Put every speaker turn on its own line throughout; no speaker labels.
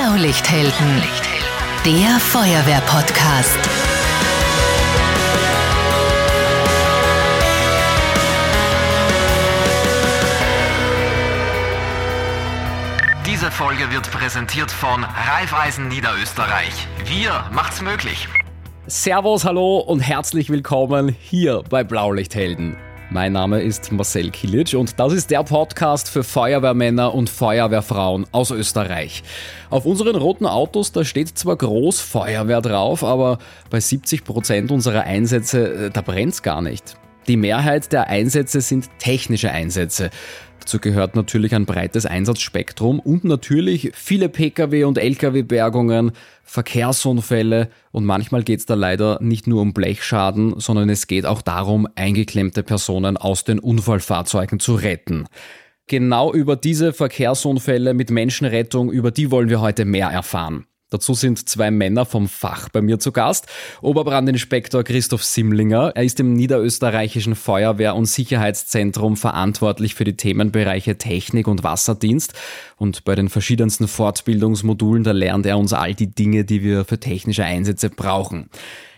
Blaulichthelden, der Feuerwehr-Podcast.
Diese Folge wird präsentiert von Raiffeisen Niederösterreich. Wir macht's möglich.
Servus, hallo und herzlich willkommen hier bei Blaulichthelden. Mein Name ist Marcel Kilic und das ist der Podcast für Feuerwehrmänner und Feuerwehrfrauen aus Österreich. Auf unseren roten Autos, da steht zwar groß Feuerwehr drauf, aber bei 70 Prozent unserer Einsätze, äh, da brennt's gar nicht. Die Mehrheit der Einsätze sind technische Einsätze. Dazu gehört natürlich ein breites Einsatzspektrum und natürlich viele Pkw- und Lkw-Bergungen, Verkehrsunfälle und manchmal geht es da leider nicht nur um Blechschaden, sondern es geht auch darum, eingeklemmte Personen aus den Unfallfahrzeugen zu retten. Genau über diese Verkehrsunfälle mit Menschenrettung, über die wollen wir heute mehr erfahren. Dazu sind zwei Männer vom Fach bei mir zu Gast. Oberbrandinspektor Christoph Simlinger. Er ist im niederösterreichischen Feuerwehr- und Sicherheitszentrum verantwortlich für die Themenbereiche Technik und Wasserdienst. Und bei den verschiedensten Fortbildungsmodulen, da lernt er uns all die Dinge, die wir für technische Einsätze brauchen.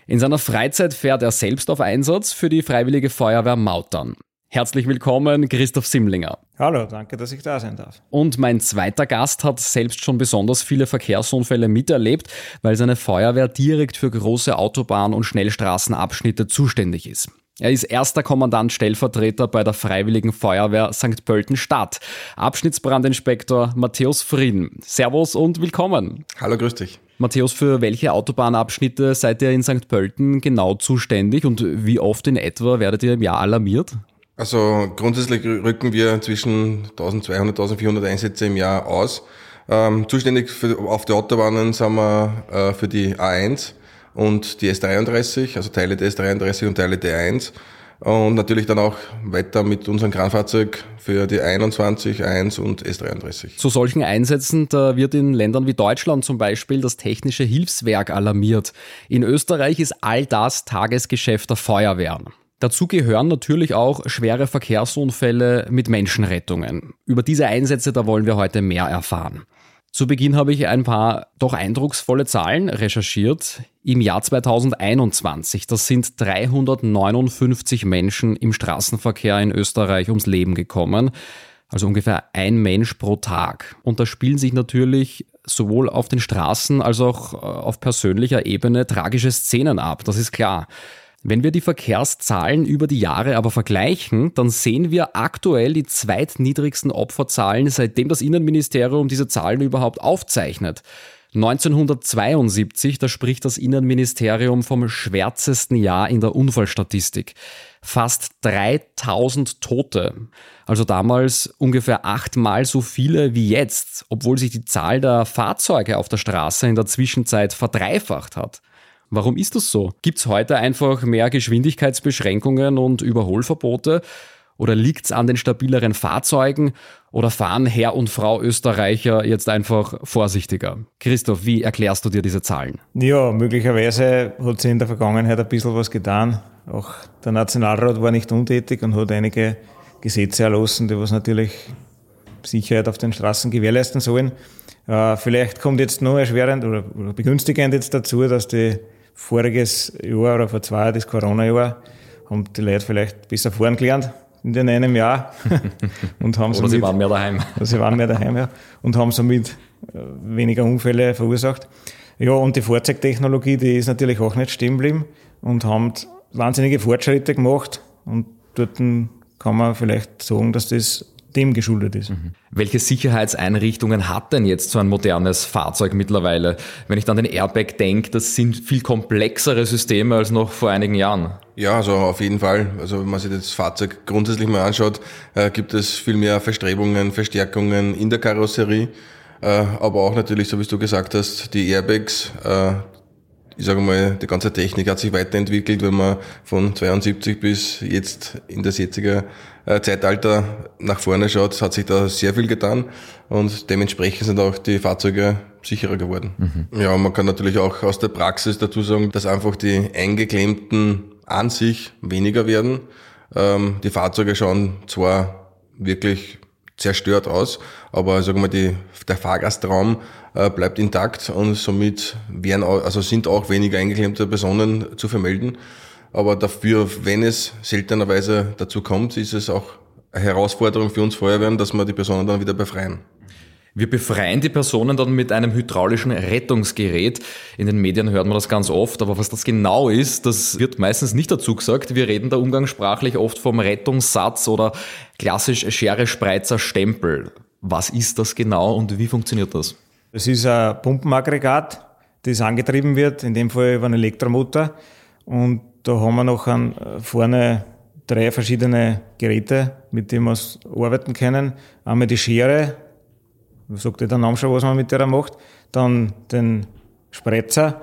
In seiner Freizeit fährt er selbst auf Einsatz für die Freiwillige Feuerwehr Mautern. Herzlich willkommen, Christoph Simlinger.
Hallo, danke, dass ich da sein darf.
Und mein zweiter Gast hat selbst schon besonders viele Verkehrsunfälle miterlebt, weil seine Feuerwehr direkt für große Autobahn- und Schnellstraßenabschnitte zuständig ist. Er ist erster Kommandant Stellvertreter bei der Freiwilligen Feuerwehr St. Pölten Stadt. Abschnittsbrandinspektor Matthäus Frieden. Servus und willkommen.
Hallo, grüß dich.
Matthäus, für welche Autobahnabschnitte seid ihr in St. Pölten genau zuständig und wie oft in etwa werdet ihr im Jahr alarmiert?
Also grundsätzlich rücken wir zwischen 1200, 1400 Einsätze im Jahr aus. Ähm, zuständig für, auf der Autobahnen sind wir äh, für die A1 und die S33, also Teile der S33 und Teile der A1. Und natürlich dann auch weiter mit unserem Kranfahrzeug für die 21, 1 und S33.
Zu solchen Einsätzen, da wird in Ländern wie Deutschland zum Beispiel das technische Hilfswerk alarmiert. In Österreich ist all das Tagesgeschäft der Feuerwehren. Dazu gehören natürlich auch schwere Verkehrsunfälle mit Menschenrettungen. Über diese Einsätze, da wollen wir heute mehr erfahren. Zu Beginn habe ich ein paar doch eindrucksvolle Zahlen recherchiert. Im Jahr 2021, das sind 359 Menschen im Straßenverkehr in Österreich ums Leben gekommen. Also ungefähr ein Mensch pro Tag. Und da spielen sich natürlich sowohl auf den Straßen als auch äh, auf persönlicher Ebene tragische Szenen ab. Das ist klar. Wenn wir die Verkehrszahlen über die Jahre aber vergleichen, dann sehen wir aktuell die zweitniedrigsten Opferzahlen, seitdem das Innenministerium diese Zahlen überhaupt aufzeichnet. 1972, da spricht das Innenministerium vom schwärzesten Jahr in der Unfallstatistik. Fast 3000 Tote. Also damals ungefähr achtmal so viele wie jetzt, obwohl sich die Zahl der Fahrzeuge auf der Straße in der Zwischenzeit verdreifacht hat. Warum ist das so? Gibt es heute einfach mehr Geschwindigkeitsbeschränkungen und Überholverbote? Oder liegt es an den stabileren Fahrzeugen? Oder fahren Herr und Frau Österreicher jetzt einfach vorsichtiger? Christoph, wie erklärst du dir diese Zahlen?
Ja, möglicherweise hat sich in der Vergangenheit ein bisschen was getan. Auch der Nationalrat war nicht untätig und hat einige Gesetze erlassen, die was natürlich Sicherheit auf den Straßen gewährleisten sollen. Äh, vielleicht kommt jetzt noch erschwerend oder begünstigend jetzt dazu, dass die voriges Jahr oder vor zwei Jahren, das Corona-Jahr, haben die Leute vielleicht besser fahren gelernt in den einem Jahr.
und haben oder sie waren mehr daheim.
Sie waren mehr daheim, ja. Und haben somit äh, weniger Unfälle verursacht. Ja, und die Fahrzeugtechnologie, die ist natürlich auch nicht stehen geblieben und haben wahnsinnige Fortschritte gemacht. Und dort kann man vielleicht sagen, dass das dem geschuldet ist. Mhm.
Welche Sicherheitseinrichtungen hat denn jetzt so ein modernes Fahrzeug mittlerweile? Wenn ich dann den Airbag denke, das sind viel komplexere Systeme als noch vor einigen Jahren.
Ja, also auf jeden Fall. Also wenn man sich das Fahrzeug grundsätzlich mal anschaut, äh, gibt es viel mehr Verstrebungen, Verstärkungen in der Karosserie. Äh, aber auch natürlich, so wie du gesagt hast, die Airbags, äh, ich sage mal, die ganze Technik hat sich weiterentwickelt, wenn man von 72 bis jetzt in das jetzige äh, Zeitalter nach vorne schaut, hat sich da sehr viel getan und dementsprechend sind auch die Fahrzeuge sicherer geworden. Mhm. Ja, man kann natürlich auch aus der Praxis dazu sagen, dass einfach die eingeklemmten an sich weniger werden. Ähm, die Fahrzeuge schauen zwar wirklich zerstört aus, aber sagen wir die, der Fahrgastraum äh, bleibt intakt und somit werden also sind auch weniger eingeklemmte Personen zu vermelden. Aber dafür, wenn es seltenerweise dazu kommt, ist es auch eine Herausforderung für uns Feuerwehren, dass wir die Personen dann wieder befreien.
Wir befreien die Personen dann mit einem hydraulischen Rettungsgerät. In den Medien hört man das ganz oft, aber was das genau ist, das wird meistens nicht dazu gesagt. Wir reden da umgangssprachlich oft vom Rettungssatz oder klassisch Schere, Spreizer, Stempel. Was ist das genau und wie funktioniert das?
Es ist ein Pumpenaggregat, das angetrieben wird, in dem Fall über einen Elektromotor. Und da haben wir noch an, äh, vorne drei verschiedene Geräte, mit denen wir arbeiten können. Einmal die Schere, sagt der Name schon, was man mit der macht. Dann den Spreizer,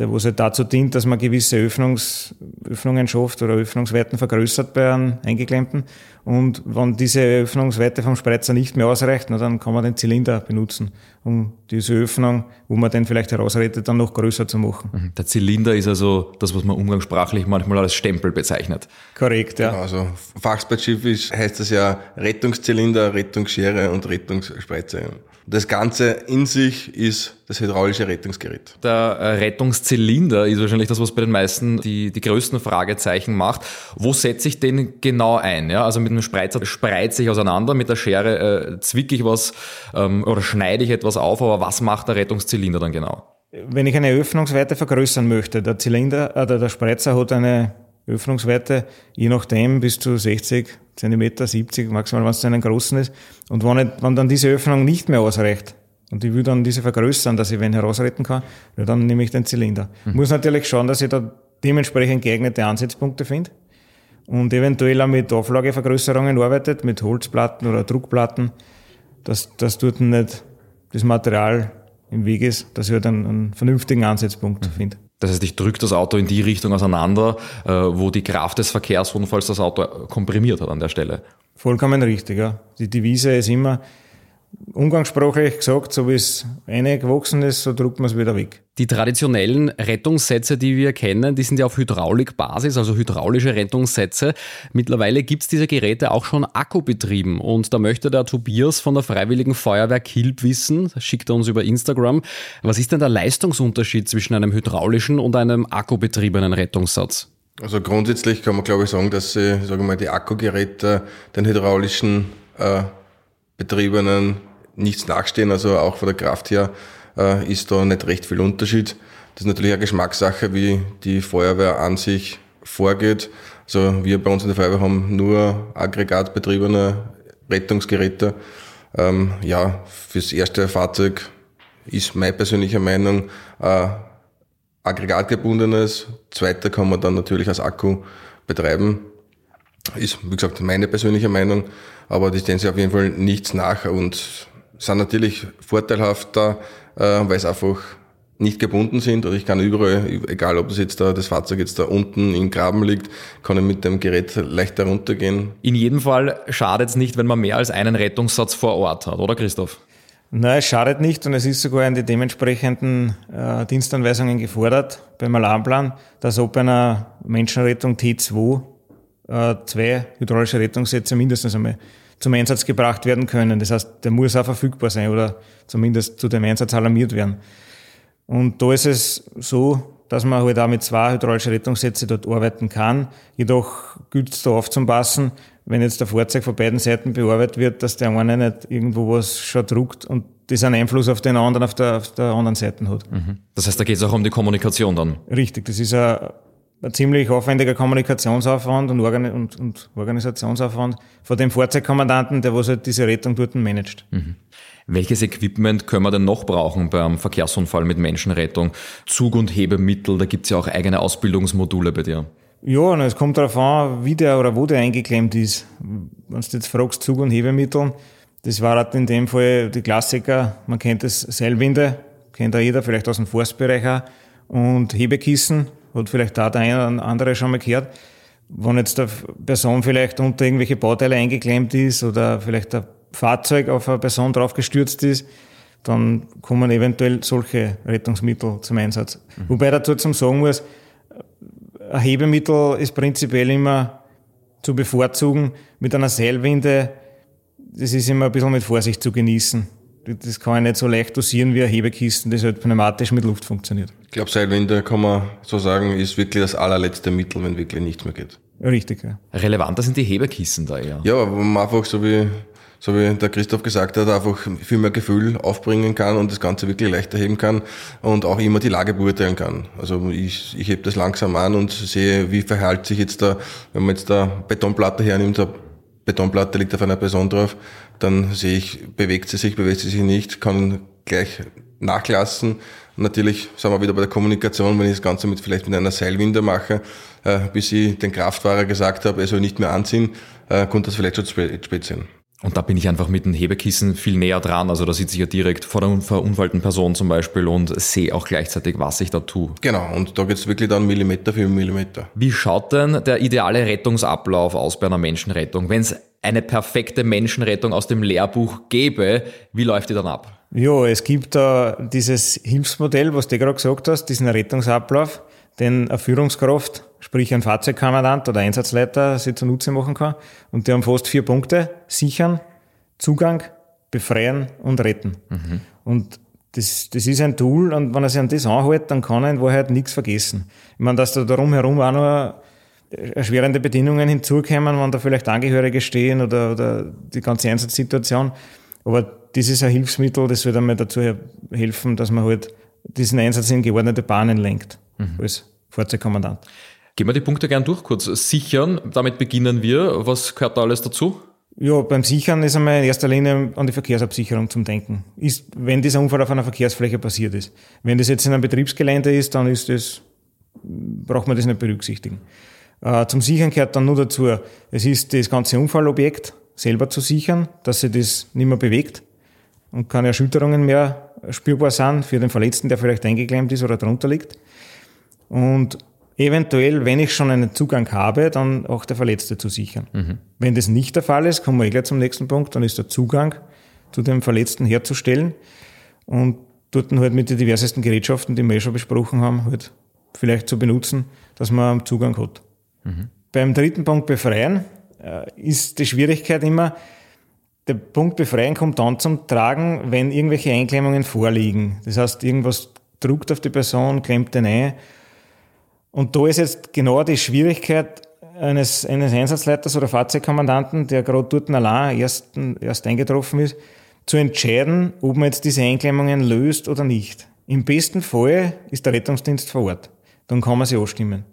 der was halt dazu dient, dass man gewisse Öffnungs, Öffnungen schafft oder Öffnungsweiten vergrößert bei einem Eingeklemmten. Und wenn diese Öffnungsweite vom Spreizer nicht mehr ausreicht, na, dann kann man den Zylinder benutzen, um diese Öffnung, wo man den vielleicht herausrettet, dann noch größer zu machen.
Mhm. Der Zylinder ist also das, was man umgangssprachlich manchmal als Stempel bezeichnet.
Korrekt, ja.
Genau, also fachspezifisch heißt das ja Rettungszylinder, Rettungsschere und Rettungsspreizer. Das Ganze in sich ist das hydraulische Rettungsgerät.
Der äh, Rettungszylinder ist wahrscheinlich das, was bei den meisten die, die größten Fragezeichen macht. Wo setze ich den genau ein? Ja, also mit einem Spreizer spreize ich auseinander, mit der Schere äh, zwicke ich was ähm, oder schneide ich etwas auf, aber was macht der Rettungszylinder dann genau?
Wenn ich eine Öffnungsweite vergrößern möchte, der Zylinder, äh, der Spreizer hat eine Öffnungsweite, je nachdem bis zu 60 Zentimeter, 70 maximal, wenn es zu einem großen ist. Und wenn, ich, wenn dann diese Öffnung nicht mehr ausreicht und ich will dann diese vergrößern, dass ich wen herausretten kann, ja, dann nehme ich den Zylinder. Mhm. Muss natürlich schauen, dass ich da dementsprechend geeignete Ansatzpunkte finde und eventuell auch mit Auflagevergrößerungen arbeitet, mit Holzplatten oder Druckplatten, dass, dass dort nicht das Material im Weg ist, dass ich halt einen, einen vernünftigen Ansatzpunkt mhm. finde.
Das heißt, ich drücke das Auto in die Richtung auseinander, äh, wo die Kraft des Verkehrsunfalls das Auto komprimiert hat an der Stelle.
Vollkommen richtig, ja. Die Devise ist immer, umgangssprachlich gesagt, so wie es gewachsen ist, so druckt man es wieder weg.
Die traditionellen Rettungssätze, die wir kennen, die sind ja auf Hydraulikbasis, also hydraulische Rettungssätze. Mittlerweile gibt es diese Geräte auch schon akkubetrieben und da möchte der Tobias von der Freiwilligen Feuerwehr Kilb wissen, das schickt er uns über Instagram. Was ist denn der Leistungsunterschied zwischen einem hydraulischen und einem akkubetriebenen Rettungssatz?
Also grundsätzlich kann man glaube ich sagen, dass sie, sagen wir mal, die Akkugeräte den hydraulischen äh, betriebenen nichts nachstehen. Also auch von der Kraft her äh, ist da nicht recht viel Unterschied. Das ist natürlich eine Geschmackssache, wie die Feuerwehr an sich vorgeht. Also wir bei uns in der Feuerwehr haben nur aggregatbetriebene Rettungsgeräte. Ähm, ja, fürs erste Fahrzeug ist meine persönliche Meinung äh, aggregatgebundenes. Zweiter kann man dann natürlich als Akku betreiben. Ist, wie gesagt, meine persönliche Meinung, aber die stellen sich auf jeden Fall nichts nach und sind natürlich vorteilhafter, äh, weil es einfach nicht gebunden sind oder ich kann überall, egal ob das jetzt da, das Fahrzeug jetzt da unten im Graben liegt, kann ich mit dem Gerät leichter runtergehen.
In jedem Fall schadet es nicht, wenn man mehr als einen Rettungssatz vor Ort hat, oder Christoph?
Nein, es schadet nicht und es ist sogar in die dementsprechenden äh, Dienstanweisungen gefordert beim Alarmplan, dass ob einer Menschenrettung T2 äh, zwei hydraulische Rettungssätze mindestens einmal zum Einsatz gebracht werden können. Das heißt, der muss auch verfügbar sein oder zumindest zu dem Einsatz alarmiert werden. Und da ist es so, dass man halt auch mit zwei hydraulischen Rettungssätzen dort arbeiten kann. Jedoch gilt es da aufzupassen, wenn jetzt der Fahrzeug von beiden Seiten bearbeitet wird, dass der eine nicht irgendwo was schon druckt und das einen Einfluss auf den anderen auf der, auf der anderen Seite hat. Mhm.
Das heißt, da geht es auch um die Kommunikation dann?
Richtig, das ist ein ein ziemlich aufwendiger Kommunikationsaufwand und, Organ und, und Organisationsaufwand von dem Fahrzeugkommandanten, der was halt diese Rettung dort managt. Mhm.
Welches Equipment können wir denn noch brauchen beim Verkehrsunfall mit Menschenrettung? Zug- und Hebemittel, da gibt's ja auch eigene Ausbildungsmodule bei dir.
Ja, und es kommt darauf an, wie der oder wo der eingeklemmt ist. Wenn du jetzt fragst, Zug- und Hebemittel, das war halt in dem Fall die Klassiker. Man kennt das Seilwinde, kennt auch jeder, vielleicht aus dem Forstbereich auch. Und Hebekissen, hat vielleicht da der eine oder andere schon mal gehört. Wenn jetzt eine Person vielleicht unter irgendwelche Bauteile eingeklemmt ist oder vielleicht ein Fahrzeug auf eine Person draufgestürzt ist, dann kommen eventuell solche Rettungsmittel zum Einsatz. Mhm. Wobei dazu zum sagen muss, ein Hebemittel ist prinzipiell immer zu bevorzugen. Mit einer Seilwinde das ist immer ein bisschen mit Vorsicht zu genießen. Das kann ich nicht so leicht dosieren wie ein Hebekisten, das halt pneumatisch mit Luft funktioniert.
Ich glaube, Seilwinde kann man so sagen, ist wirklich das allerletzte Mittel, wenn wirklich nichts mehr geht.
Richtig, ja.
Relevanter sind die Hebekissen da eher.
Ja, wo man einfach so wie, so wie der Christoph gesagt hat, einfach viel mehr Gefühl aufbringen kann und das Ganze wirklich leichter heben kann und auch immer die Lage beurteilen kann. Also ich, ich hebe das langsam an und sehe, wie verhält sich jetzt da, wenn man jetzt da Betonplatte hernimmt, Betonplatte liegt auf einer Person drauf, dann sehe ich, bewegt sie sich, bewegt sie sich nicht, kann gleich nachlassen. Natürlich sind wir wieder bei der Kommunikation, wenn ich das Ganze mit vielleicht mit einer Seilwinde mache, äh, bis ich den Kraftfahrer gesagt habe, er soll nicht mehr anziehen, äh, konnte das vielleicht schon spät, spät sein.
Und da bin ich einfach mit dem Hebekissen viel näher dran. Also da sitze ich ja direkt vor der verunfallten Person zum Beispiel und sehe auch gleichzeitig, was ich da tue.
Genau, und da geht's wirklich dann Millimeter für Millimeter.
Wie schaut denn der ideale Rettungsablauf aus bei einer Menschenrettung? Wenn es eine perfekte Menschenrettung aus dem Lehrbuch gäbe, wie läuft die dann ab?
Ja, es gibt da dieses Hilfsmodell, was du gerade gesagt hast, diesen Rettungsablauf, den eine Führungskraft, sprich ein Fahrzeugkommandant oder Einsatzleiter sich zunutze machen kann. Und die haben fast vier Punkte. Sichern, Zugang, befreien und retten. Mhm. Und das, das ist ein Tool und wenn er sich an das anhält, dann kann er in Wahrheit nichts vergessen. Ich meine, dass da darum herum auch noch erschwerende Bedingungen hinzukommen, wenn da vielleicht Angehörige stehen oder, oder die ganze Einsatzsituation. Aber das ist ein Hilfsmittel, das wird einmal dazu helfen, dass man halt diesen Einsatz in geordnete Bahnen lenkt, mhm. als Fahrzeugkommandant.
Gehen wir die Punkte gern durch kurz. Sichern, damit beginnen wir. Was gehört da alles dazu?
Ja, beim Sichern ist einmal in erster Linie an die Verkehrsabsicherung zum Denken. Ist, wenn dieser Unfall auf einer Verkehrsfläche passiert ist. Wenn das jetzt in einem Betriebsgelände ist, dann ist das, braucht man das nicht berücksichtigen. Äh, zum Sichern gehört dann nur dazu, es ist das ganze Unfallobjekt selber zu sichern, dass sich das nicht mehr bewegt und keine Erschütterungen mehr spürbar sind für den Verletzten, der vielleicht eingeklemmt ist oder drunter liegt. Und eventuell, wenn ich schon einen Zugang habe, dann auch der Verletzte zu sichern. Mhm. Wenn das nicht der Fall ist, kommen wir eh gleich zum nächsten Punkt, dann ist der Zugang zu dem Verletzten herzustellen und dort halt mit den diversesten Gerätschaften, die wir eh schon besprochen haben, halt vielleicht zu benutzen, dass man Zugang hat. Mhm. Beim dritten Punkt befreien äh, ist die Schwierigkeit immer, der Punkt befreien kommt dann zum Tragen, wenn irgendwelche Einklemmungen vorliegen. Das heißt, irgendwas druckt auf die Person, klemmt den ein. Und da ist jetzt genau die Schwierigkeit eines, eines Einsatzleiters oder Fahrzeugkommandanten, der gerade dort allein erst, erst eingetroffen ist, zu entscheiden, ob man jetzt diese Einklemmungen löst oder nicht. Im besten Fall ist der Rettungsdienst vor Ort. Dann kann man sie anstimmen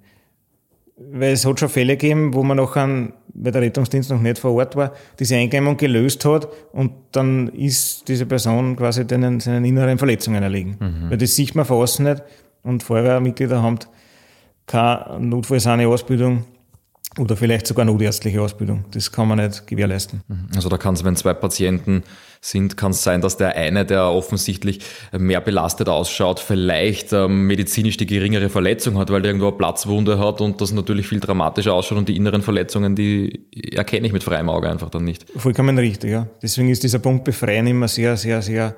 weil es hat schon Fälle gegeben, wo man nachher, weil der Rettungsdienst noch nicht vor Ort war, diese Einklemmung gelöst hat und dann ist diese Person quasi denen, seinen inneren Verletzungen erlegen. Mhm. Weil das sieht man von außen nicht und Feuerwehrmitglieder haben keine notfallsahne Ausbildung oder vielleicht sogar notärztliche Ausbildung. Das kann man nicht gewährleisten.
Mhm. Also da kann es, wenn zwei Patienten sind, kann es sein, dass der eine, der offensichtlich mehr belastet ausschaut, vielleicht ähm, medizinisch die geringere Verletzung hat, weil er irgendwo eine Platzwunde hat und das natürlich viel dramatischer ausschaut und die inneren Verletzungen, die erkenne ich mit freiem Auge einfach dann nicht.
Vollkommen richtig, ja. Deswegen ist dieser Punkt Befreien immer sehr, sehr, sehr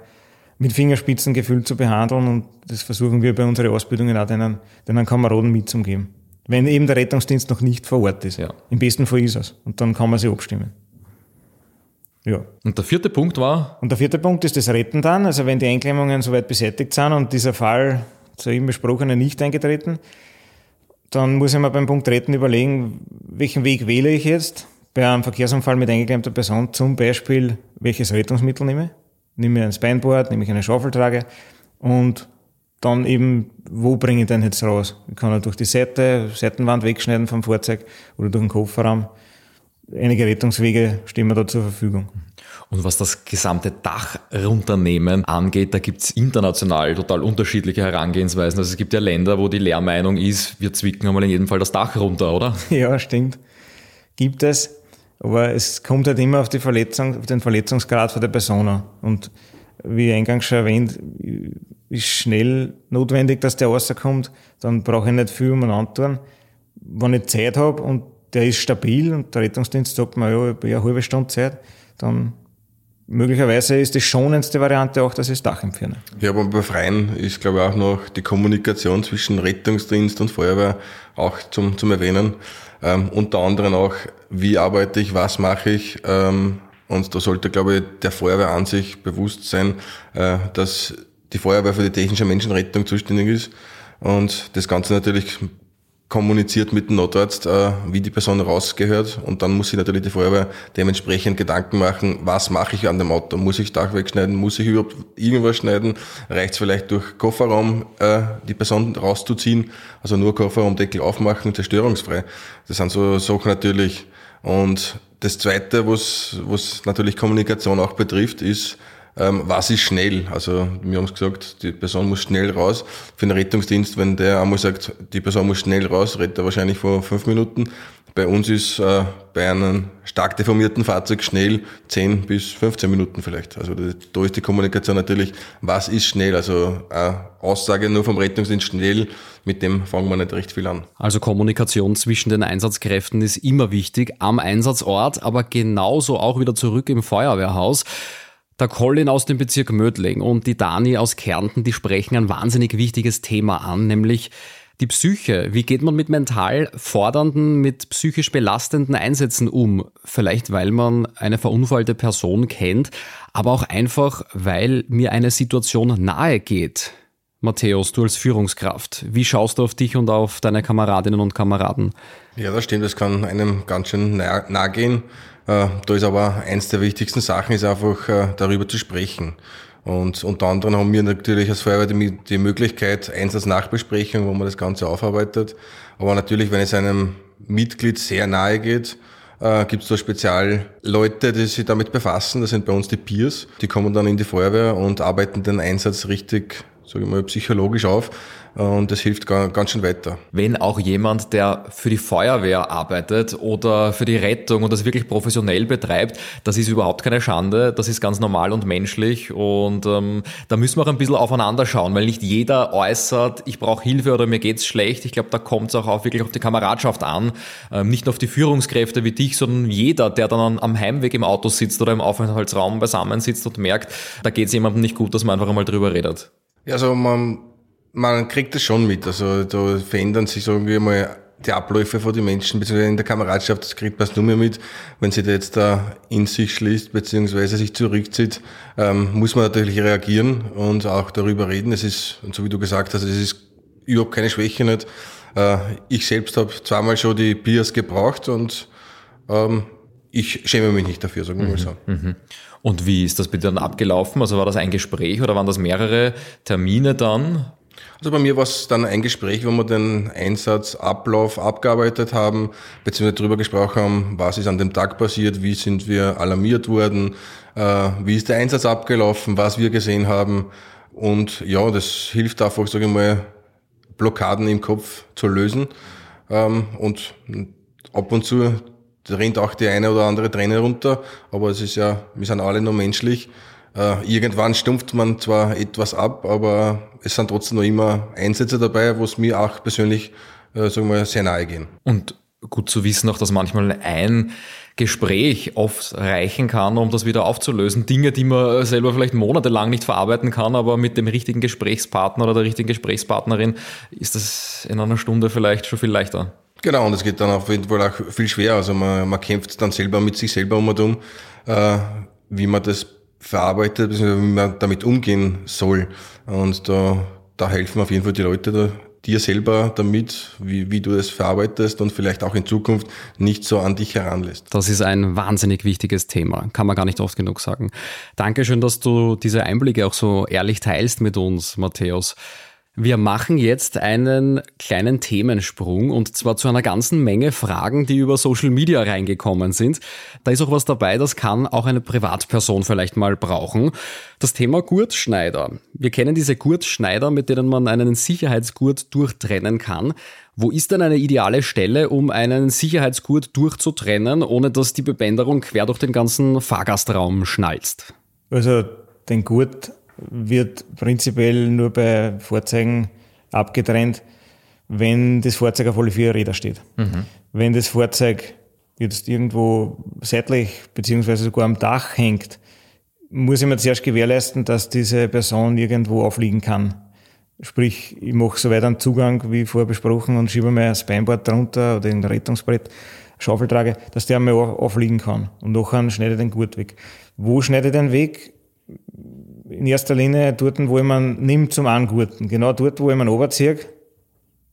mit Fingerspitzengefühl zu behandeln und das versuchen wir bei unseren Ausbildungen auch denen, denen Kameraden mitzugeben wenn eben der Rettungsdienst noch nicht vor Ort ist. Ja. Im besten Fall ist es. Und dann kann man sich abstimmen.
Ja. Und der vierte Punkt war?
Und der vierte Punkt ist das Retten dann. Also wenn die Einklemmungen soweit beseitigt sind und dieser Fall zur eben besprochenen nicht eingetreten, dann muss ich mir beim Punkt Retten überlegen, welchen Weg wähle ich jetzt. Bei einem Verkehrsunfall mit eingeklemmter Person zum Beispiel, welches Rettungsmittel nehme ich. Nehme ich ein Spineboard, nehme ich eine Schaufeltrage und dann eben, wo bringe ich den jetzt raus? Ich kann er durch die Seite, Seitenwand wegschneiden vom Fahrzeug oder durch den Kofferraum. Einige Rettungswege stehen mir da zur Verfügung.
Und was das gesamte Dach runternehmen angeht, da gibt's international total unterschiedliche Herangehensweisen. Also es gibt ja Länder, wo die Lehrmeinung ist, wir zwicken einmal in jedem Fall das Dach runter, oder?
Ja, stimmt. Gibt es. Aber es kommt halt immer auf die Verletzung, auf den Verletzungsgrad von der Person an. Und wie eingangs schon erwähnt, ist schnell notwendig, dass der rauskommt, dann brauche ich nicht viel um tun. Wenn ich Zeit habe und der ist stabil und der Rettungsdienst sagt mir, ja, ich habe eine halbe Stunde Zeit, dann möglicherweise ist die schonendste Variante auch, dass ich das Dach entferne.
Ja, aber bei Freien ist, glaube ich, auch noch die Kommunikation zwischen Rettungsdienst und Feuerwehr auch zum, zum Erwähnen. Ähm, unter anderem auch, wie arbeite ich, was mache ich, ähm, Und da sollte, glaube ich, der Feuerwehr an sich bewusst sein, äh, dass die Feuerwehr für die technische Menschenrettung zuständig ist. Und das Ganze natürlich kommuniziert mit dem Notarzt, äh, wie die Person rausgehört und dann muss sich natürlich die Feuerwehr dementsprechend Gedanken machen, was mache ich an dem Auto? Muss ich Dach wegschneiden? Muss ich überhaupt irgendwas schneiden? Reicht es vielleicht durch Kofferraum äh, die Person rauszuziehen? Also nur Kofferraumdeckel aufmachen, zerstörungsfrei. Das sind so Sachen natürlich. Und das Zweite, was, was natürlich Kommunikation auch betrifft, ist, ähm, was ist schnell? Also wir haben es gesagt, die Person muss schnell raus. Für den Rettungsdienst, wenn der einmal sagt, die Person muss schnell raus, redet er wahrscheinlich vor fünf Minuten. Bei uns ist äh, bei einem stark deformierten Fahrzeug schnell 10 bis 15 Minuten vielleicht. Also da ist die Kommunikation natürlich, was ist schnell? Also eine Aussage nur vom Rettungsdienst schnell, mit dem fangen wir nicht recht viel an.
Also Kommunikation zwischen den Einsatzkräften ist immer wichtig am Einsatzort, aber genauso auch wieder zurück im Feuerwehrhaus. Der Colin aus dem Bezirk Mödling und die Dani aus Kärnten, die sprechen ein wahnsinnig wichtiges Thema an, nämlich die Psyche. Wie geht man mit mental fordernden, mit psychisch belastenden Einsätzen um? Vielleicht weil man eine verunfallte Person kennt, aber auch einfach, weil mir eine Situation nahe geht. Matthäus, du als Führungskraft, wie schaust du auf dich und auf deine Kameradinnen und Kameraden?
Ja, das stimmt, das kann einem ganz schön nahe, gehen. Äh, da ist aber eins der wichtigsten Sachen, ist einfach äh, darüber zu sprechen. Und unter anderem haben wir natürlich als Feuerwehr die, die Möglichkeit, Einsatznachbesprechung, wo man das Ganze aufarbeitet. Aber natürlich, wenn es einem Mitglied sehr nahe geht, äh, gibt es da Spezialleute, die sich damit befassen. Das sind bei uns die Peers. Die kommen dann in die Feuerwehr und arbeiten den Einsatz richtig, sage ich mal, psychologisch auf und das hilft ganz schön weiter.
Wenn auch jemand, der für die Feuerwehr arbeitet oder für die Rettung und das wirklich professionell betreibt, das ist überhaupt keine Schande, das ist ganz normal und menschlich und ähm, da müssen wir auch ein bisschen aufeinander schauen, weil nicht jeder äußert, ich brauche Hilfe oder mir geht's schlecht. Ich glaube, da kommt es auch wirklich auf die Kameradschaft an, ähm, nicht nur auf die Führungskräfte wie dich, sondern jeder, der dann am Heimweg im Auto sitzt oder im Aufenthaltsraum beisammen sitzt und merkt, da geht's jemandem nicht gut, dass man einfach einmal drüber redet.
Ja, also man man kriegt das schon mit. Also da verändern sich, sagen wir mal, die Abläufe von den Menschen, beziehungsweise in der Kameradschaft, das kriegt man nur mehr mit. Wenn sie da jetzt da in sich schließt, beziehungsweise sich zurückzieht, ähm, muss man natürlich reagieren und auch darüber reden. Es ist, und so wie du gesagt hast, es ist überhaupt keine Schwäche nicht. Äh, ich selbst habe zweimal schon die Biers gebraucht und ähm, ich schäme mich nicht dafür, sagen wir mal so.
Mhm. Und wie ist das bitte dann abgelaufen? Also war das ein Gespräch oder waren das mehrere Termine dann?
Also bei mir war es dann ein Gespräch, wo wir den Einsatzablauf abgearbeitet haben, beziehungsweise darüber gesprochen haben, was ist an dem Tag passiert, wie sind wir alarmiert worden, äh, wie ist der Einsatz abgelaufen, was wir gesehen haben. Und ja, das hilft einfach, sage ich mal, Blockaden im Kopf zu lösen. Ähm, und ab und zu rennt auch die eine oder andere Träne runter, aber es ist ja, wir sind alle nur menschlich. Äh, irgendwann stumpft man zwar etwas ab, aber es sind trotzdem noch immer Einsätze dabei, wo es mir auch persönlich, äh, sagen wir, sehr nahe gehen.
Und gut zu wissen auch, dass manchmal ein Gespräch oft reichen kann, um das wieder aufzulösen. Dinge, die man selber vielleicht monatelang nicht verarbeiten kann, aber mit dem richtigen Gesprächspartner oder der richtigen Gesprächspartnerin ist das in einer Stunde vielleicht schon viel leichter.
Genau, und es geht dann auf jeden Fall auch viel schwerer. Also man, man kämpft dann selber mit sich selber um und um, äh, wie man das verarbeitet, wie man damit umgehen soll. Und da, da helfen auf jeden Fall die Leute da, dir selber damit, wie, wie du es verarbeitest und vielleicht auch in Zukunft nicht so an dich heranlässt.
Das ist ein wahnsinnig wichtiges Thema, kann man gar nicht oft genug sagen. Dankeschön, dass du diese Einblicke auch so ehrlich teilst mit uns, Matthäus. Wir machen jetzt einen kleinen Themensprung und zwar zu einer ganzen Menge Fragen, die über Social Media reingekommen sind. Da ist auch was dabei, das kann auch eine Privatperson vielleicht mal brauchen. Das Thema Gurtschneider. Wir kennen diese Gurtschneider, mit denen man einen Sicherheitsgurt durchtrennen kann. Wo ist denn eine ideale Stelle, um einen Sicherheitsgurt durchzutrennen, ohne dass die Bebänderung quer durch den ganzen Fahrgastraum schnalzt?
Also den Gurt wird prinzipiell nur bei Fahrzeugen abgetrennt, wenn das Fahrzeug auf alle vier Räder steht. Mhm. Wenn das Fahrzeug jetzt irgendwo seitlich beziehungsweise sogar am Dach hängt, muss ich mir zuerst gewährleisten, dass diese Person irgendwo aufliegen kann. Sprich, ich mache so weit einen Zugang, wie vorher besprochen, und schiebe mir ein Speinboard drunter oder ein Rettungsbrett. Schaufel trage, dass der einmal aufliegen kann. Und nachher schneide ich den Gurt weg. Wo schneide ich den weg? In erster Linie dort, wo ich man nimmt zum Angurten. Genau dort, wo ich man runterziehe,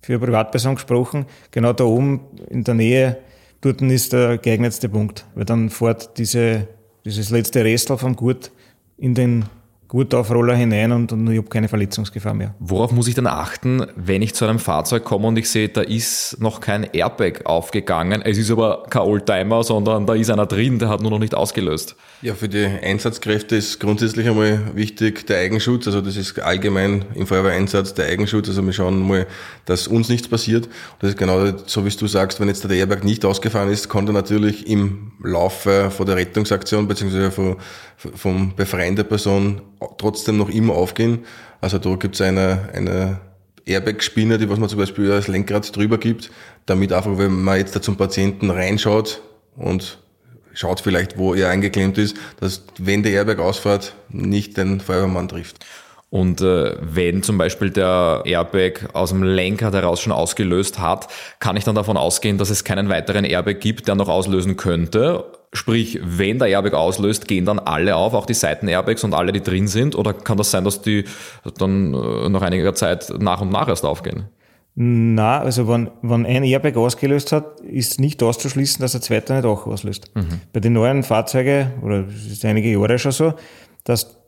für Privatperson gesprochen, genau da oben in der Nähe, dort ist der geeignetste Punkt. Weil dann fährt diese, dieses letzte Restel vom Gurt in den Gurtaufroller hinein und, und ich habe keine Verletzungsgefahr mehr.
Worauf muss ich dann achten, wenn ich zu einem Fahrzeug komme und ich sehe, da ist noch kein Airbag aufgegangen, es ist aber kein Oldtimer, sondern da ist einer drin, der hat nur noch nicht ausgelöst?
Ja, für die Einsatzkräfte ist grundsätzlich einmal wichtig der Eigenschutz. Also das ist allgemein im Feuerwehreinsatz der Eigenschutz. Also wir schauen mal, dass uns nichts passiert. Das ist genau so, wie du sagst, wenn jetzt der Airbag nicht ausgefahren ist, kann er natürlich im Laufe von der Rettungsaktion beziehungsweise vom, vom Befreien der Person trotzdem noch immer aufgehen. Also da gibt es eine, eine Airbag-Spinne, die was man zum Beispiel als Lenkrad drüber gibt, damit einfach, wenn man jetzt da zum Patienten reinschaut und schaut vielleicht, wo er eingeklemmt ist, dass wenn der Airbag ausfährt, nicht den Feuerwehrmann trifft.
Und äh, wenn zum Beispiel der Airbag aus dem Lenkrad heraus schon ausgelöst hat, kann ich dann davon ausgehen, dass es keinen weiteren Airbag gibt, der noch auslösen könnte. Sprich, wenn der Airbag auslöst, gehen dann alle auf, auch die Seiten-Airbags und alle, die drin sind? Oder kann das sein, dass die dann äh, nach einiger Zeit nach und nach erst aufgehen?
Na, also wenn, wenn ein Airbag ausgelöst hat, ist nicht auszuschließen, dass der zweite nicht auch auslöst. Mhm. Bei den neuen Fahrzeugen, oder es ist einige Jahre schon so, dass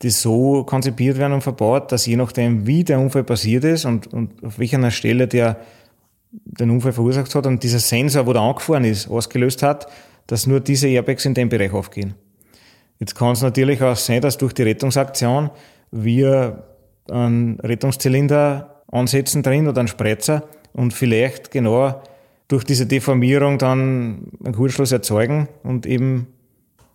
die so konzipiert werden und verbaut, dass je nachdem, wie der Unfall passiert ist und, und auf welcher Stelle der den Unfall verursacht hat und dieser Sensor, wo der angefahren ist, ausgelöst hat, dass nur diese Airbags in dem Bereich aufgehen. Jetzt kann es natürlich auch sein, dass durch die Rettungsaktion wir einen Rettungszylinder ansetzen drin oder einen Spreizer und vielleicht genau durch diese Deformierung dann einen Kurzschluss erzeugen und eben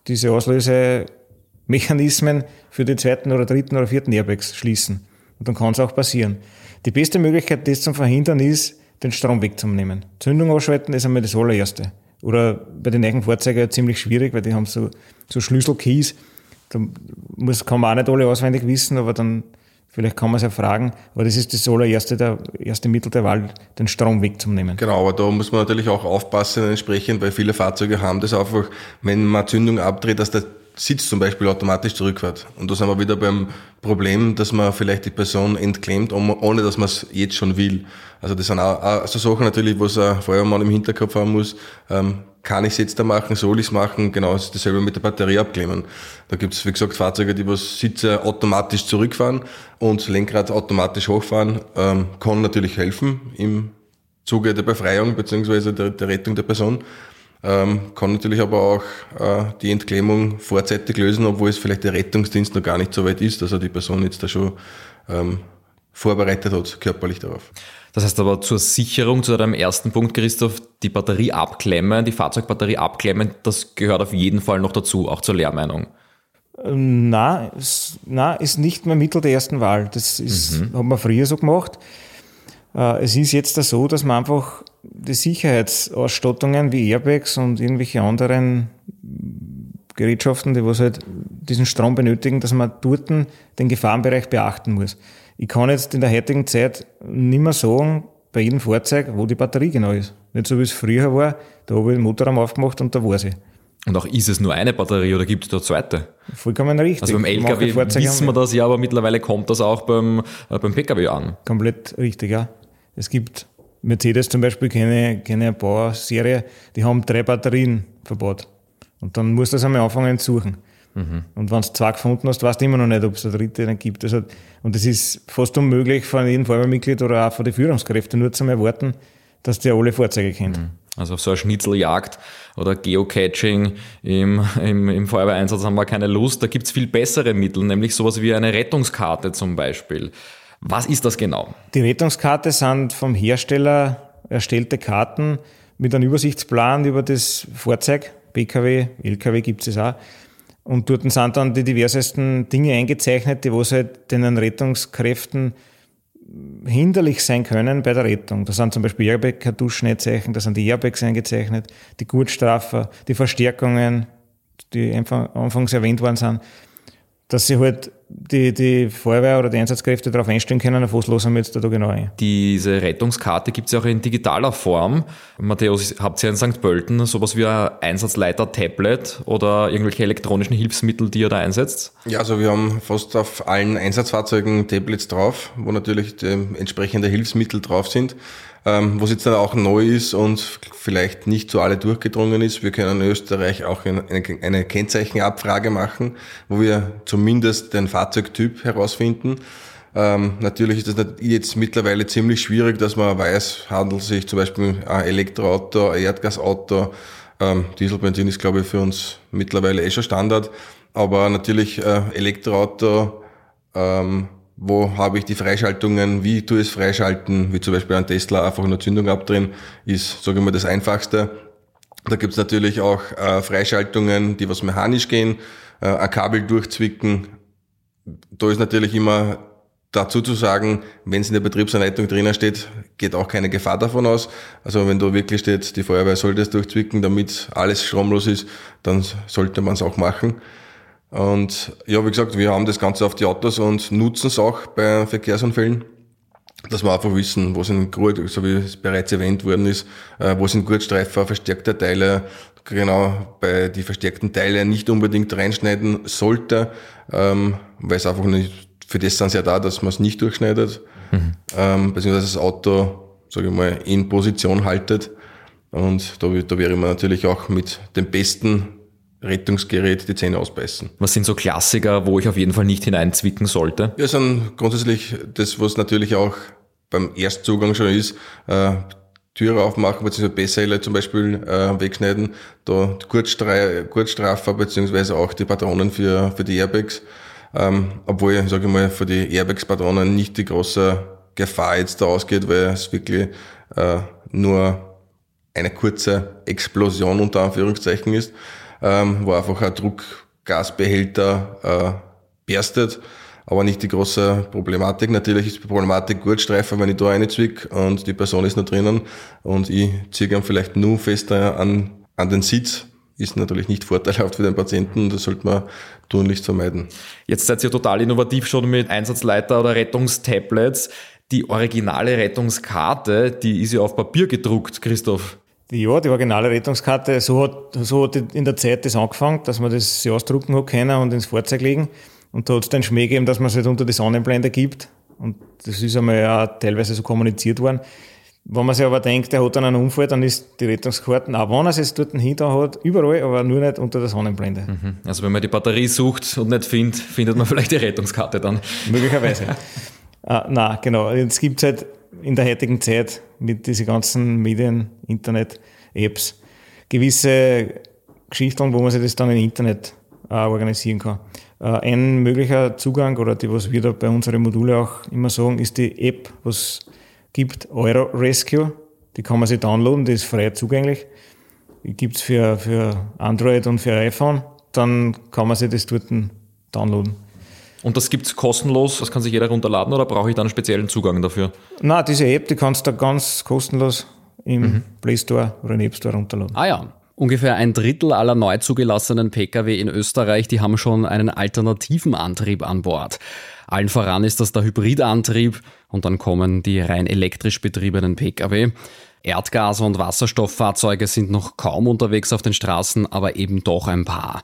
diese Auslösemechanismen für die zweiten oder dritten oder vierten Airbags schließen. Und dann kann es auch passieren. Die beste Möglichkeit, das zu verhindern, ist, den Strom wegzunehmen. Zündung ausschalten ist einmal das allererste. Oder bei den neuen Fahrzeugen ziemlich schwierig, weil die haben so, so Schlüsselkeys. Da muss, kann man auch nicht alle auswendig wissen, aber dann Vielleicht kann man es ja fragen, aber das ist das allererste der erste Mittel der Wahl, den Strom wegzunehmen.
Genau, aber da muss man natürlich auch aufpassen entsprechend, weil viele Fahrzeuge haben das einfach, wenn man Zündung abdreht, dass der Sitz zum Beispiel automatisch zurückfährt. Und da sind wir wieder beim Problem, dass man vielleicht die Person entklemmt, ohne dass man es jetzt schon will. Also das sind auch, auch so Sachen natürlich, was ein Feuerwehrmann im Hinterkopf haben muss. Ähm, kann ich es jetzt da machen, soll ich es machen? Genau, das ist dasselbe mit der Batterie abklemmen. Da gibt es, wie gesagt, Fahrzeuge, die was Sitze automatisch zurückfahren und Lenkrad automatisch hochfahren. Ähm, kann natürlich helfen im Zuge der Befreiung beziehungsweise der, der Rettung der Person. Ähm, kann natürlich aber auch äh, die Entklemmung vorzeitig lösen, obwohl es vielleicht der Rettungsdienst noch gar nicht so weit ist, dass er die Person jetzt da schon ähm, vorbereitet hat, körperlich darauf.
Das heißt aber zur Sicherung, zu deinem ersten Punkt, Christoph, die Batterie abklemmen, die Fahrzeugbatterie abklemmen, das gehört auf jeden Fall noch dazu, auch zur Lehrmeinung.
Ähm, na, ist, na, ist nicht mehr Mittel der ersten Wahl. Das ist, mhm. haben wir früher so gemacht. Äh, es ist jetzt so, dass man einfach die Sicherheitsausstattungen wie Airbags und irgendwelche anderen Gerätschaften, die was halt diesen Strom benötigen, dass man dort den Gefahrenbereich beachten muss. Ich kann jetzt in der heutigen Zeit nicht mehr sagen, bei jedem Fahrzeug, wo die Batterie genau ist. Nicht so wie es früher war, da habe ich den Motorraum aufgemacht und da war sie.
Und auch ist es nur eine Batterie oder gibt es da zweite?
Vollkommen richtig.
Also beim LKW wissen wir das ja, aber mittlerweile kommt das auch beim, äh, beim Pkw an.
Komplett richtig, ja. Es gibt Mercedes zum Beispiel, keine, keine Bauserie, die haben drei Batterien verbaut. Und dann musst du das einmal anfangen zu suchen. Mhm. Und wenn du zwei gefunden hast, weißt du immer noch nicht, ob es eine dritte dann gibt. Also, und es ist fast unmöglich von jedem Feuerwehrmitglied oder auch von den Führungskräften nur zu erwarten, dass der alle Fahrzeuge kennt. Mhm.
Also auf so eine Schnitzeljagd oder Geocaching im, im, im Feuerwehreinsatz haben wir keine Lust. Da gibt es viel bessere Mittel, nämlich sowas wie eine Rettungskarte zum Beispiel. Was ist das genau?
Die Rettungskarte sind vom Hersteller erstellte Karten mit einem Übersichtsplan über das Fahrzeug, PKW, LKW gibt es auch, und dort sind dann die diversesten Dinge eingezeichnet, die was halt den Rettungskräften hinderlich sein können bei der Rettung. Da sind zum Beispiel Airbag-Kartuschen eingezeichnet, da sind die Airbags eingezeichnet, die Gurtstraffer, die Verstärkungen, die anfangs erwähnt worden sind, dass sie halt die, die Feuerwehr oder die Einsatzkräfte darauf einstellen können, auf was losen wir jetzt da genau ein.
Diese Rettungskarte gibt es ja auch in digitaler Form. Matthäus, habt ihr in St. Pölten sowas wie ein Einsatzleiter-Tablet oder irgendwelche elektronischen Hilfsmittel, die ihr da einsetzt?
Ja, also wir haben fast auf allen Einsatzfahrzeugen Tablets drauf, wo natürlich entsprechende Hilfsmittel drauf sind. Ähm, was jetzt dann auch neu ist und vielleicht nicht zu alle durchgedrungen ist, wir können in Österreich auch eine, eine Kennzeichenabfrage machen, wo wir zumindest den Fahrzeugtyp herausfinden. Ähm, natürlich ist das jetzt mittlerweile ziemlich schwierig, dass man weiß, handelt sich zum Beispiel ein Elektroauto, ein Erdgasauto. Ähm, Dieselbenzin ist, glaube ich, für uns mittlerweile eh schon Standard. Aber natürlich äh, Elektroauto, ähm, wo habe ich die Freischaltungen, wie tue ich es freischalten, wie zum Beispiel ein Tesla einfach nur Zündung abdrehen, ist, sage ich mal, das Einfachste. Da gibt's natürlich auch äh, Freischaltungen, die was mechanisch gehen, äh, ein Kabel durchzwicken. Da ist natürlich immer dazu zu sagen, wenn es in der Betriebsanleitung drinnen steht, geht auch keine Gefahr davon aus. Also wenn da wirklich steht, die Feuerwehr sollte es durchzwicken, damit alles stromlos ist, dann sollte man es auch machen. Und ja, wie gesagt, wir haben das Ganze auf die Autos und nutzen es auch bei Verkehrsunfällen, dass wir einfach wissen, wo sind Gurt, so wie es bereits erwähnt worden ist, äh, wo sind Gurtstreifer, verstärkte Teile, genau bei die verstärkten Teile nicht unbedingt reinschneiden sollte, ähm, weil es einfach nicht, für das sind sie ja da, dass man es nicht durchschneidet, mhm. ähm, beziehungsweise das Auto, sage ich mal, in Position haltet. Und da, da wäre man natürlich auch mit dem besten Rettungsgerät die Zähne ausbeißen.
Was sind so Klassiker, wo ich auf jeden Fall nicht hineinzwicken sollte?
Ja, sind grundsätzlich das, was natürlich auch beim Erstzugang schon ist, äh, Türe aufmachen, beziehungsweise Bessele zum Beispiel äh, wegschneiden, da Kurzstra Kurzstraffer, beziehungsweise auch die Patronen für, für die Airbags, ähm, obwohl, sage ich mal, für die Airbags-Patronen nicht die große Gefahr jetzt da ausgeht, weil es wirklich äh, nur eine kurze Explosion unter Anführungszeichen ist ähm, wo einfach ein Druckgasbehälter äh, berstet, aber nicht die große Problematik. Natürlich ist die Problematik Gurtstreifen, wenn ich da eine zwick und die Person ist noch drinnen und ich ziehe ihn vielleicht nur fester an, an den Sitz, ist natürlich nicht vorteilhaft für den Patienten das sollte man tunlichst vermeiden.
Jetzt seid ihr total innovativ schon mit Einsatzleiter oder Rettungstablets. Die originale Rettungskarte, die ist ja auf Papier gedruckt, Christoph.
Ja, die originale Rettungskarte, so hat, so hat in der Zeit das angefangen, dass man das ausdrucken hat können und ins Fahrzeug legen. Und da hat es den Schmäh gegeben, dass man es halt unter die Sonnenblende gibt. Und das ist einmal ja teilweise so kommuniziert worden. Wenn man sich aber denkt, der hat dann einen Unfall, dann ist die Rettungskarte, auch wenn er es dort hinter hat, überall, aber nur nicht unter der Sonnenblende.
Mhm. Also wenn man die Batterie sucht und nicht findet, findet man vielleicht die Rettungskarte dann.
Möglicherweise. ah, na, genau. Jetzt gibt es halt in der heutigen Zeit mit diesen ganzen Medien, Internet, Apps, gewisse Geschichten, wo man sich das dann im Internet äh, organisieren kann. Äh, ein möglicher Zugang oder die, was wir da bei unseren Module auch immer sagen, ist die App, was gibt, Euro Rescue. Die kann man sich downloaden, die ist frei zugänglich. Die gibt es für, für Android und für iPhone. Dann kann man sich das dort downloaden.
Und das gibt es kostenlos, das kann sich jeder runterladen oder brauche ich dann einen speziellen Zugang dafür?
Na, diese App, die kannst du ganz kostenlos im mhm. Play Store oder im App Store runterladen.
Ah ja. Ungefähr ein Drittel aller neu zugelassenen Pkw in Österreich, die haben schon einen alternativen Antrieb an Bord. Allen voran ist das der Hybridantrieb und dann kommen die rein elektrisch betriebenen Pkw. Erdgas- und Wasserstofffahrzeuge sind noch kaum unterwegs auf den Straßen, aber eben doch ein paar.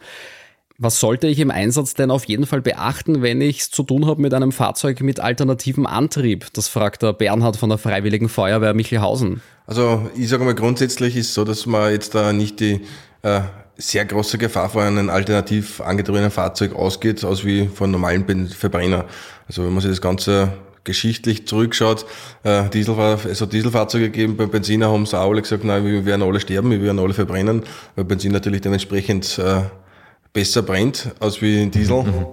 Was sollte ich im Einsatz denn auf jeden Fall beachten, wenn ich es zu tun habe mit einem Fahrzeug mit alternativem Antrieb? Das fragt der Bernhard von der Freiwilligen Feuerwehr Michelhausen.
Also ich sage mal grundsätzlich ist so, dass man jetzt da nicht die äh, sehr große Gefahr vor einem alternativ angetriebenen Fahrzeug ausgeht, als wie von normalen Verbrenner. Also wenn man sich das Ganze geschichtlich zurückschaut, äh, es hat Dieselfahrzeuge gegeben, bei Benziner haben sie auch alle gesagt, nein, wir werden alle sterben, wir werden alle verbrennen, weil Benzin natürlich dementsprechend äh, besser brennt als wie ein Diesel. Mhm.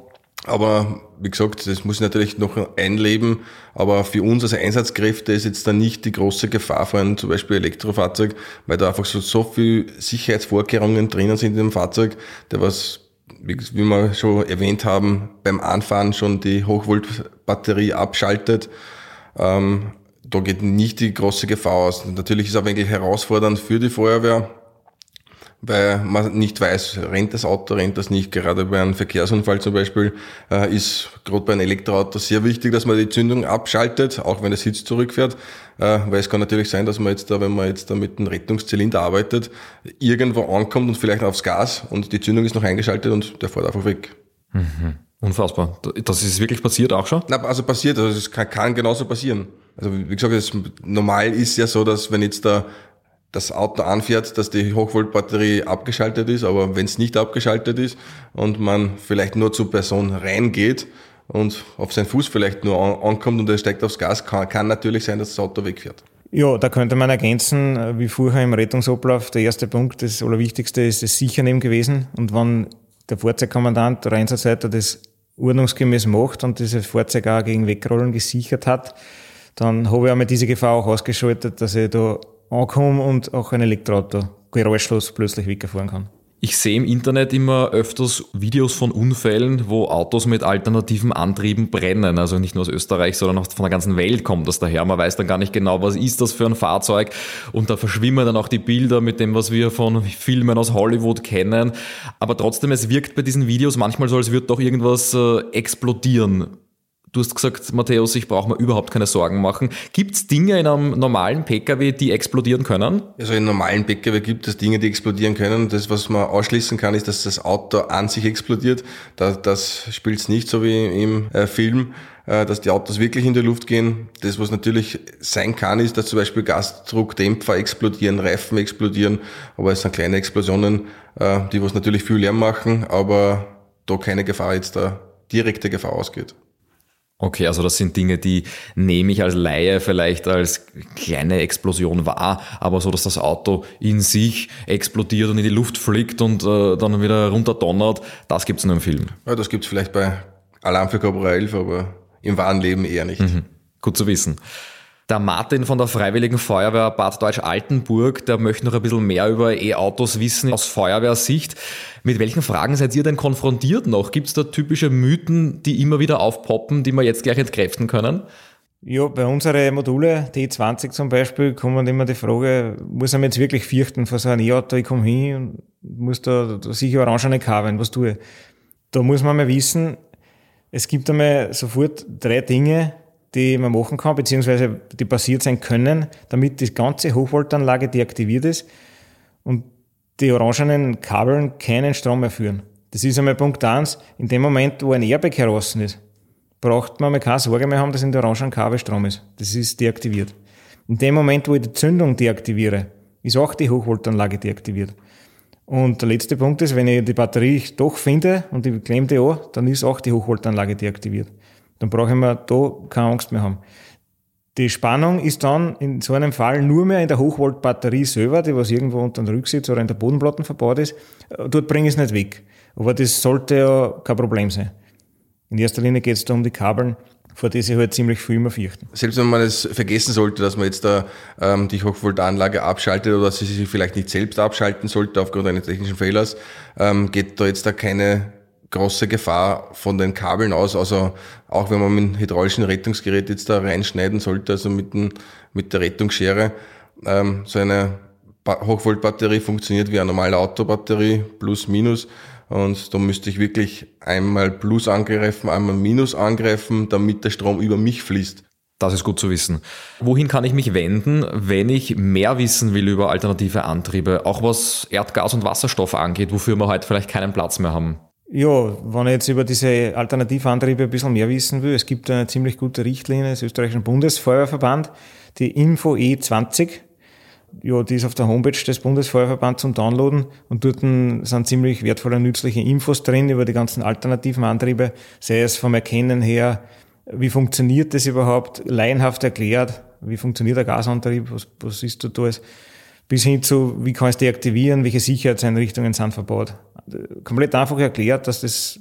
Aber wie gesagt, das muss ich natürlich noch einleben. Aber für uns als Einsatzkräfte ist jetzt da nicht die große Gefahr vor einem zum Beispiel Elektrofahrzeug, weil da einfach so, so viel Sicherheitsvorkehrungen drinnen sind in dem Fahrzeug, der was, wie, wie wir schon erwähnt haben, beim Anfahren schon die Hochvoltbatterie abschaltet. Ähm, da geht nicht die große Gefahr aus. Natürlich ist es auch wenig herausfordernd für die Feuerwehr, weil man nicht weiß, rennt das Auto, rennt das nicht. Gerade bei einem Verkehrsunfall zum Beispiel äh, ist gerade bei einem Elektroauto sehr wichtig, dass man die Zündung abschaltet, auch wenn der Sitz zurückfährt. Äh, weil es kann natürlich sein, dass man jetzt da, wenn man jetzt da mit einem Rettungszylinder arbeitet, irgendwo ankommt und vielleicht aufs Gas und die Zündung ist noch eingeschaltet und der fährt einfach weg.
Mhm. Unfassbar. Das ist wirklich passiert auch schon?
Na, also passiert, also es kann, kann genauso passieren. Also wie gesagt, das normal ist ja so, dass wenn jetzt da das Auto anfährt, dass die Hochvoltbatterie abgeschaltet ist, aber wenn es nicht abgeschaltet ist und man vielleicht nur zur Person reingeht und auf seinen Fuß vielleicht nur ankommt und er steigt aufs Gas, kann, kann natürlich sein, dass das Auto wegfährt.
Ja, da könnte man ergänzen, wie vorher im Rettungsablauf, der erste Punkt, das Allerwichtigste ist das Sichernehmen gewesen. Und wenn der Fahrzeugkommandant oder Einsatzleiter das ordnungsgemäß macht und dieses Fahrzeug auch gegen Wegrollen gesichert hat, dann habe ich einmal diese Gefahr auch ausgeschaltet, dass ich da ankomme und auch ein Elektroauto geräuschlos plötzlich wegfahren kann.
Ich sehe im Internet immer öfters Videos von Unfällen, wo Autos mit alternativen Antrieben brennen. Also nicht nur aus Österreich, sondern auch von der ganzen Welt kommt das daher. Man weiß dann gar nicht genau, was ist das für ein Fahrzeug. Und da verschwimmen dann auch die Bilder mit dem, was wir von Filmen aus Hollywood kennen. Aber trotzdem, es wirkt bei diesen Videos manchmal so, als würde doch irgendwas äh, explodieren. Du hast gesagt, Matthäus, ich brauche mir überhaupt keine Sorgen machen. Gibt es Dinge in einem normalen Pkw, die explodieren können?
Also in einem normalen Pkw gibt es Dinge, die explodieren können. Das, was man ausschließen kann, ist, dass das Auto an sich explodiert. Das, das spielt es nicht so wie im äh, Film, äh, dass die Autos wirklich in die Luft gehen. Das, was natürlich sein kann, ist, dass zum Beispiel Gasdruckdämpfer explodieren, Reifen explodieren. Aber es sind kleine Explosionen, äh, die was natürlich viel Lärm machen, aber da keine Gefahr jetzt da direkte Gefahr ausgeht.
Okay, also das sind Dinge, die nehme ich als Laie vielleicht als kleine Explosion wahr, aber so, dass das Auto in sich explodiert und in die Luft fliegt und äh, dann wieder runterdonnert, das gibt's nur im Film.
Ja, das gibt's vielleicht bei Alarm für Cobra 11, aber im wahren Leben eher nicht. Mhm.
Gut zu wissen. Der Martin von der Freiwilligen Feuerwehr Bad Deutsch-Altenburg, der möchte noch ein bisschen mehr über E-Autos wissen aus Feuerwehrsicht. Mit welchen Fragen seid ihr denn konfrontiert noch? Gibt es da typische Mythen, die immer wieder aufpoppen, die wir jetzt gleich entkräften können?
Ja, bei unseren Module, T20 zum Beispiel, kommt immer die Frage, muss man jetzt wirklich fürchten vor so einem E-Auto, ich komme hin und muss da, da sicher orangene Kabeln, was tue ich? Da muss man mal wissen, es gibt einmal sofort drei Dinge, die man machen kann, beziehungsweise die passiert sein können, damit die ganze Hochvoltanlage deaktiviert ist und die orangenen Kabeln keinen Strom mehr führen. Das ist einmal Punkt eins. In dem Moment, wo ein Airbag heraus ist, braucht man mal keine Sorge mehr haben, dass in der orangenen Kabel Strom ist. Das ist deaktiviert. In dem Moment, wo ich die Zündung deaktiviere, ist auch die Hochvoltanlage deaktiviert. Und der letzte Punkt ist, wenn ich die Batterie doch finde und ich klemme die an, dann ist auch die Hochvoltanlage deaktiviert. Dann brauche ich mir da keine Angst mehr haben. Die Spannung ist dann in so einem Fall nur mehr in der Hochvoltbatterie selber, die was irgendwo unter dem Rücksitz oder in der Bodenplatte verbaut ist. Dort bringe ich es nicht weg. Aber das sollte ja kein Problem sein. In erster Linie geht es da um die Kabeln, vor die sich halt ziemlich viel immer fürchten.
Selbst wenn man es vergessen sollte, dass man jetzt da ähm, die Hochvoltanlage abschaltet oder dass sie sich vielleicht nicht selbst abschalten sollte aufgrund eines technischen Fehlers, ähm, geht da jetzt da keine große Gefahr von den Kabeln aus. Also auch wenn man mit dem hydraulischen Rettungsgerät jetzt da reinschneiden sollte, also mit, den, mit der Rettungsschere, ähm, so eine Hochvoltbatterie funktioniert wie eine normale Autobatterie, plus, minus. Und da müsste ich wirklich einmal Plus angreifen, einmal Minus angreifen, damit der Strom über mich fließt.
Das ist gut zu wissen. Wohin kann ich mich wenden, wenn ich mehr wissen will über alternative Antriebe, auch was Erdgas und Wasserstoff angeht, wofür wir heute vielleicht keinen Platz mehr haben?
Ja, wenn ich jetzt über diese Alternativantriebe ein bisschen mehr wissen will, es gibt eine ziemlich gute Richtlinie des österreichischen Bundesfeuerverband, die Info E20. Ja, die ist auf der Homepage des Bundesfeuerverbands zum Downloaden und dort sind ziemlich wertvolle, nützliche Infos drin über die ganzen alternativen Antriebe, sei es vom Erkennen her, wie funktioniert das überhaupt, laienhaft erklärt, wie funktioniert der Gasantrieb, was, was ist da alles bis hin zu, wie kann ich es deaktivieren, welche Sicherheitseinrichtungen sind verbaut. Komplett einfach erklärt, dass das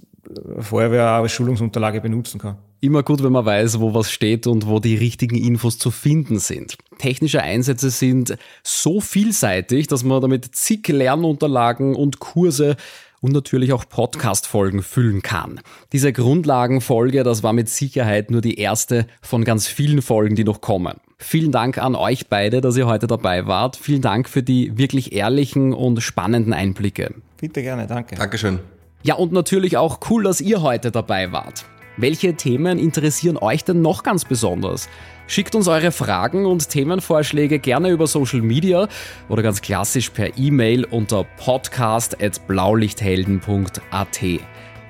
Feuerwehr auch als Schulungsunterlage benutzen kann.
Immer gut, wenn man weiß, wo was steht und wo die richtigen Infos zu finden sind. Technische Einsätze sind so vielseitig, dass man damit zig Lernunterlagen und Kurse und natürlich auch Podcast-Folgen füllen kann. Diese Grundlagenfolge, das war mit Sicherheit nur die erste von ganz vielen Folgen, die noch kommen. Vielen Dank an euch beide, dass ihr heute dabei wart. Vielen Dank für die wirklich ehrlichen und spannenden Einblicke.
Bitte gerne, danke.
Dankeschön.
Ja, und natürlich auch cool, dass ihr heute dabei wart. Welche Themen interessieren euch denn noch ganz besonders? Schickt uns eure Fragen und Themenvorschläge gerne über Social Media oder ganz klassisch per E-Mail unter podcast.blaulichthelden.at.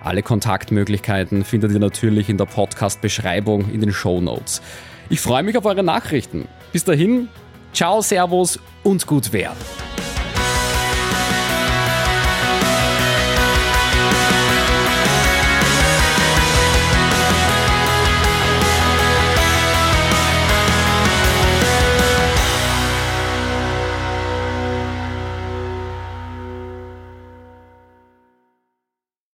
Alle Kontaktmöglichkeiten findet ihr natürlich in der Podcast-Beschreibung in den Show Notes. Ich freue mich auf eure Nachrichten. Bis dahin, ciao, servus und gut wer.